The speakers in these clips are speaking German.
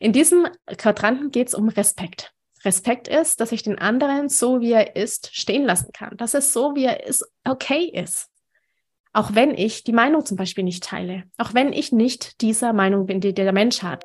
In diesem Quadranten geht es um Respekt. Respekt ist, dass ich den anderen so, wie er ist, stehen lassen kann. Dass es so, wie er ist, okay ist. Auch wenn ich die Meinung zum Beispiel nicht teile. Auch wenn ich nicht dieser Meinung bin, die der Mensch hat.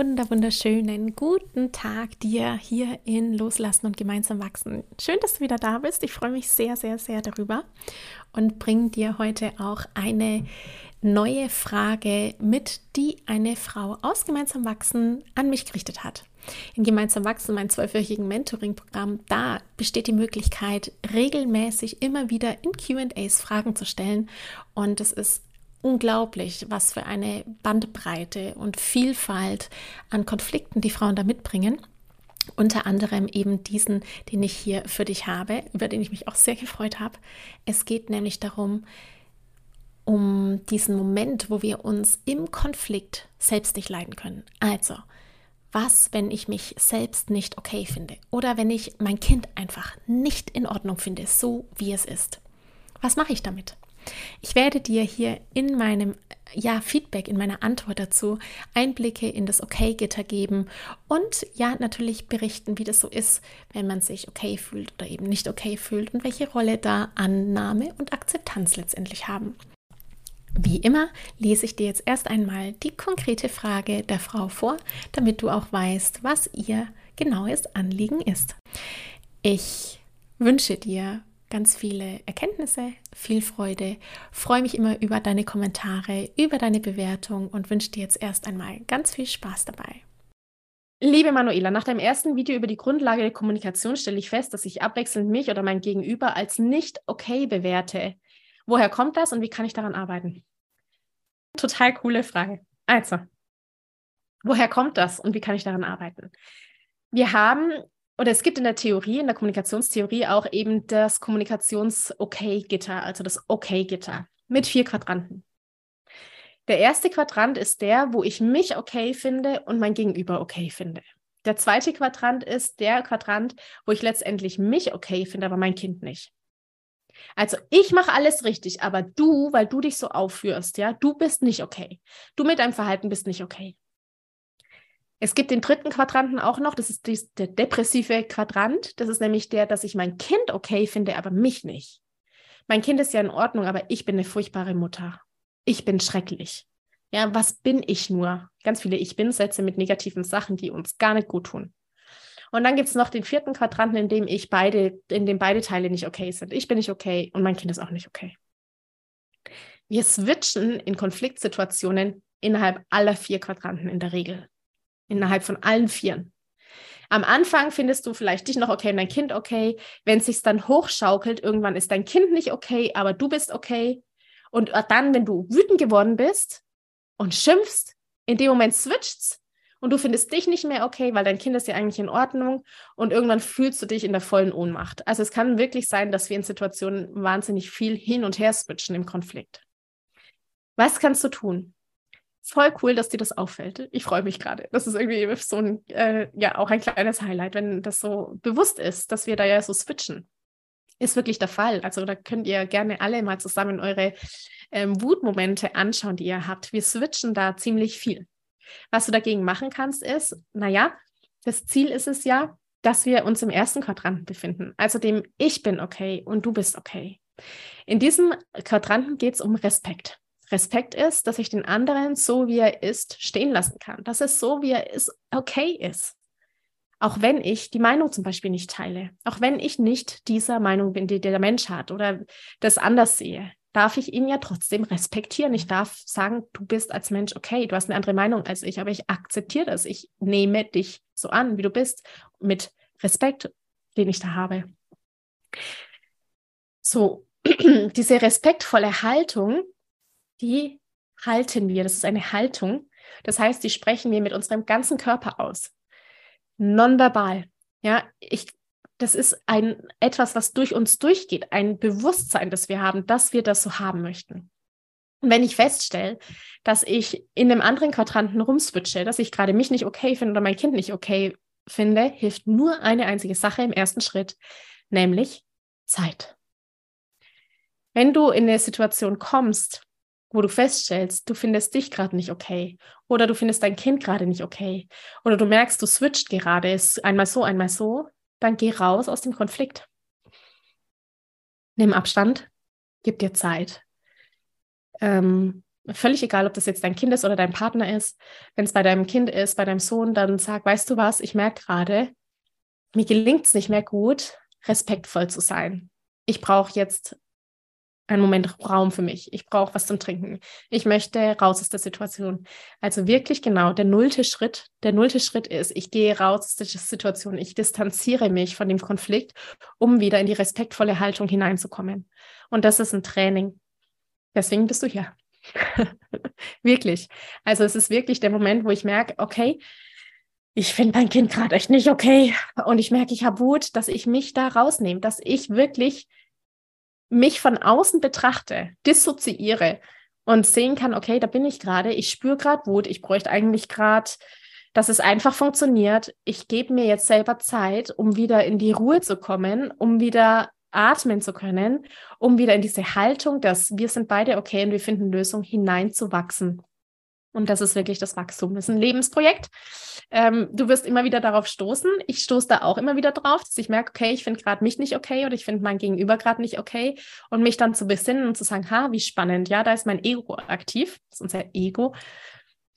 Wunder wunderschönen guten Tag dir hier in Loslassen und gemeinsam wachsen. Schön, dass du wieder da bist. Ich freue mich sehr, sehr, sehr darüber und bringe dir heute auch eine neue Frage mit, die eine Frau aus Gemeinsam Wachsen an mich gerichtet hat. In Gemeinsam Wachsen, mein zwölfwöchigen Mentoring-Programm, da besteht die Möglichkeit, regelmäßig immer wieder in QAs Fragen zu stellen. Und es ist unglaublich, was für eine Bandbreite und Vielfalt an Konflikten die Frauen da mitbringen. Unter anderem eben diesen, den ich hier für dich habe, über den ich mich auch sehr gefreut habe. Es geht nämlich darum, um diesen Moment, wo wir uns im Konflikt selbst nicht leiden können. Also, was, wenn ich mich selbst nicht okay finde? Oder wenn ich mein Kind einfach nicht in Ordnung finde, so wie es ist? Was mache ich damit? Ich werde dir hier in meinem ja, Feedback, in meiner Antwort dazu Einblicke in das Okay-Gitter geben und ja, natürlich berichten, wie das so ist, wenn man sich okay fühlt oder eben nicht okay fühlt und welche Rolle da Annahme und Akzeptanz letztendlich haben. Wie immer lese ich dir jetzt erst einmal die konkrete Frage der Frau vor, damit du auch weißt, was ihr genaues Anliegen ist. Ich wünsche dir ganz viele Erkenntnisse, viel Freude. Freue mich immer über deine Kommentare, über deine Bewertung und wünsche dir jetzt erst einmal ganz viel Spaß dabei. Liebe Manuela, nach deinem ersten Video über die Grundlage der Kommunikation stelle ich fest, dass ich abwechselnd mich oder mein Gegenüber als nicht okay bewerte. Woher kommt das und wie kann ich daran arbeiten? Total coole Frage. Also, woher kommt das und wie kann ich daran arbeiten? Wir haben oder es gibt in der Theorie, in der Kommunikationstheorie auch eben das Kommunikations-Okay-Gitter, also das Okay-Gitter mit vier Quadranten. Der erste Quadrant ist der, wo ich mich okay finde und mein Gegenüber okay finde. Der zweite Quadrant ist der Quadrant, wo ich letztendlich mich okay finde, aber mein Kind nicht. Also ich mache alles richtig, aber du, weil du dich so aufführst, ja, du bist nicht okay. Du mit deinem Verhalten bist nicht okay. Es gibt den dritten Quadranten auch noch, das ist die, der depressive Quadrant. Das ist nämlich der, dass ich mein Kind okay finde, aber mich nicht. Mein Kind ist ja in Ordnung, aber ich bin eine furchtbare Mutter. Ich bin schrecklich. Ja, was bin ich nur? Ganz viele Ich-Bin-Sätze mit negativen Sachen, die uns gar nicht gut tun. Und dann gibt es noch den vierten Quadranten, in dem ich beide, in dem beide Teile nicht okay sind. Ich bin nicht okay und mein Kind ist auch nicht okay. Wir switchen in Konfliktsituationen innerhalb aller vier Quadranten in der Regel innerhalb von allen Vieren. Am Anfang findest du vielleicht dich noch okay und dein Kind okay. Wenn es sich dann hochschaukelt, irgendwann ist dein Kind nicht okay, aber du bist okay. Und dann, wenn du wütend geworden bist und schimpfst, in dem Moment switcht's und du findest dich nicht mehr okay, weil dein Kind ist ja eigentlich in Ordnung und irgendwann fühlst du dich in der vollen Ohnmacht. Also es kann wirklich sein, dass wir in Situationen wahnsinnig viel hin und her switchen im Konflikt. Was kannst du tun? Voll cool, dass dir das auffällt. Ich freue mich gerade. Das ist irgendwie so ein, äh, ja, auch ein kleines Highlight, wenn das so bewusst ist, dass wir da ja so switchen. Ist wirklich der Fall. Also da könnt ihr gerne alle mal zusammen eure ähm, Wutmomente anschauen, die ihr habt. Wir switchen da ziemlich viel. Was du dagegen machen kannst, ist, naja, das Ziel ist es ja, dass wir uns im ersten Quadranten befinden. Also dem Ich bin okay und du bist okay. In diesem Quadranten geht es um Respekt. Respekt ist, dass ich den anderen so, wie er ist, stehen lassen kann. Dass es so, wie er ist, okay ist. Auch wenn ich die Meinung zum Beispiel nicht teile, auch wenn ich nicht dieser Meinung bin, die der Mensch hat oder das anders sehe, darf ich ihn ja trotzdem respektieren. Ich darf sagen, du bist als Mensch okay, du hast eine andere Meinung als ich, aber ich akzeptiere das. Ich nehme dich so an, wie du bist, mit Respekt, den ich da habe. So, diese respektvolle Haltung, die halten wir. Das ist eine Haltung. Das heißt, die sprechen wir mit unserem ganzen Körper aus. Nonverbal. Ja, ich, das ist ein, etwas, was durch uns durchgeht, ein Bewusstsein, das wir haben, dass wir das so haben möchten. Und wenn ich feststelle, dass ich in einem anderen Quadranten rumswitche, dass ich gerade mich nicht okay finde oder mein Kind nicht okay finde, hilft nur eine einzige Sache im ersten Schritt, nämlich Zeit. Wenn du in eine Situation kommst, wo du feststellst, du findest dich gerade nicht okay oder du findest dein Kind gerade nicht okay oder du merkst, du switcht gerade, ist einmal so, einmal so, dann geh raus aus dem Konflikt. Nimm Abstand, gib dir Zeit. Ähm, völlig egal, ob das jetzt dein Kind ist oder dein Partner ist. Wenn es bei deinem Kind ist, bei deinem Sohn, dann sag, weißt du was, ich merke gerade, mir gelingt es nicht mehr gut, respektvoll zu sein. Ich brauche jetzt einen Moment Raum für mich. Ich brauche was zum Trinken. Ich möchte raus aus der Situation. Also wirklich genau, der nullte Schritt, der nullte Schritt ist, ich gehe raus aus der Situation. Ich distanziere mich von dem Konflikt, um wieder in die respektvolle Haltung hineinzukommen. Und das ist ein Training. Deswegen bist du hier. wirklich. Also es ist wirklich der Moment, wo ich merke, okay, ich finde mein Kind gerade echt nicht okay. Und ich merke, ich habe Wut, dass ich mich da rausnehme, dass ich wirklich mich von außen betrachte, dissoziiere und sehen kann, okay, da bin ich gerade, ich spüre gerade Wut, ich bräuchte eigentlich gerade, dass es einfach funktioniert. Ich gebe mir jetzt selber Zeit, um wieder in die Ruhe zu kommen, um wieder atmen zu können, um wieder in diese Haltung, dass wir sind beide okay und wir finden Lösungen hineinzuwachsen. Und das ist wirklich das Wachstum. Das ist ein Lebensprojekt. Ähm, du wirst immer wieder darauf stoßen. Ich stoße da auch immer wieder drauf, dass ich merke, okay, ich finde gerade mich nicht okay oder ich finde mein Gegenüber gerade nicht okay. Und mich dann zu besinnen und zu sagen, ha, wie spannend. Ja, da ist mein Ego aktiv. Das ist unser Ego.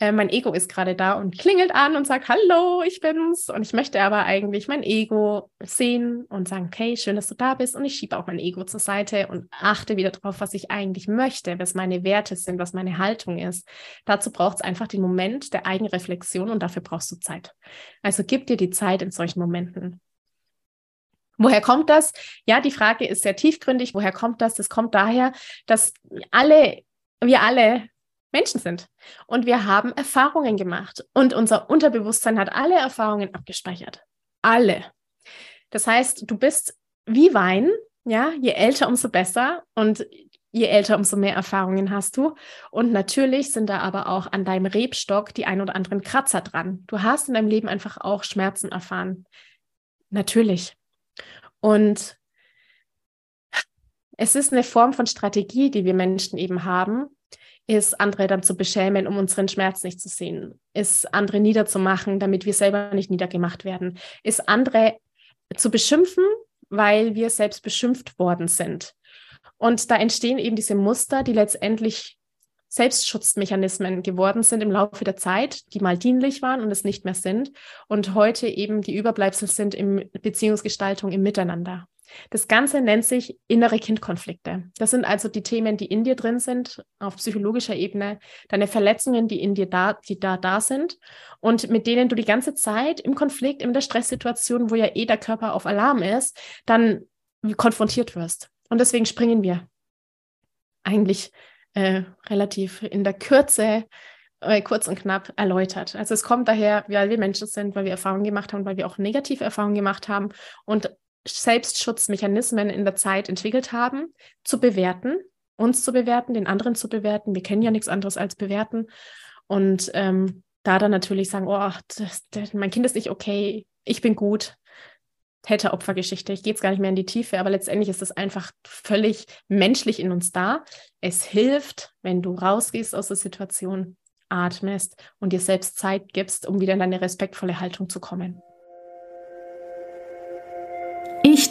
Äh, mein Ego ist gerade da und klingelt an und sagt, hallo, ich bin's. Und ich möchte aber eigentlich mein Ego sehen und sagen, okay, schön, dass du da bist. Und ich schiebe auch mein Ego zur Seite und achte wieder drauf, was ich eigentlich möchte, was meine Werte sind, was meine Haltung ist. Dazu braucht es einfach den Moment der Eigenreflexion und dafür brauchst du Zeit. Also gib dir die Zeit in solchen Momenten. Woher kommt das? Ja, die Frage ist sehr tiefgründig. Woher kommt das? Das kommt daher, dass alle, wir alle Menschen sind. Und wir haben Erfahrungen gemacht. Und unser Unterbewusstsein hat alle Erfahrungen abgespeichert. Alle. Das heißt, du bist wie Wein, ja, je älter, umso besser. Und je älter, umso mehr Erfahrungen hast du. Und natürlich sind da aber auch an deinem Rebstock die ein oder anderen Kratzer dran. Du hast in deinem Leben einfach auch Schmerzen erfahren. Natürlich. Und es ist eine Form von Strategie, die wir Menschen eben haben, ist andere dann zu beschämen, um unseren Schmerz nicht zu sehen, ist andere niederzumachen, damit wir selber nicht niedergemacht werden, ist andere zu beschimpfen, weil wir selbst beschimpft worden sind. Und da entstehen eben diese Muster, die letztendlich Selbstschutzmechanismen geworden sind im Laufe der Zeit, die mal dienlich waren und es nicht mehr sind und heute eben die Überbleibsel sind in Beziehungsgestaltung im Miteinander. Das Ganze nennt sich innere Kindkonflikte. Das sind also die Themen, die in dir drin sind, auf psychologischer Ebene, deine Verletzungen, die in dir da, die da, da sind und mit denen du die ganze Zeit im Konflikt, in der Stresssituation, wo ja eh der Körper auf Alarm ist, dann konfrontiert wirst. Und deswegen springen wir eigentlich äh, relativ in der Kürze äh, kurz und knapp erläutert. Also es kommt daher, weil wir Menschen sind, weil wir Erfahrungen gemacht haben, weil wir auch negative Erfahrungen gemacht haben und Selbstschutzmechanismen in der Zeit entwickelt haben, zu bewerten, uns zu bewerten, den anderen zu bewerten. Wir kennen ja nichts anderes als bewerten. Und ähm, da dann natürlich sagen, oh, das, das, mein Kind ist nicht okay, ich bin gut. Täter-Opfer-Geschichte. Ich gehe jetzt gar nicht mehr in die Tiefe, aber letztendlich ist das einfach völlig menschlich in uns da. Es hilft, wenn du rausgehst aus der Situation, atmest und dir selbst Zeit gibst, um wieder in deine respektvolle Haltung zu kommen.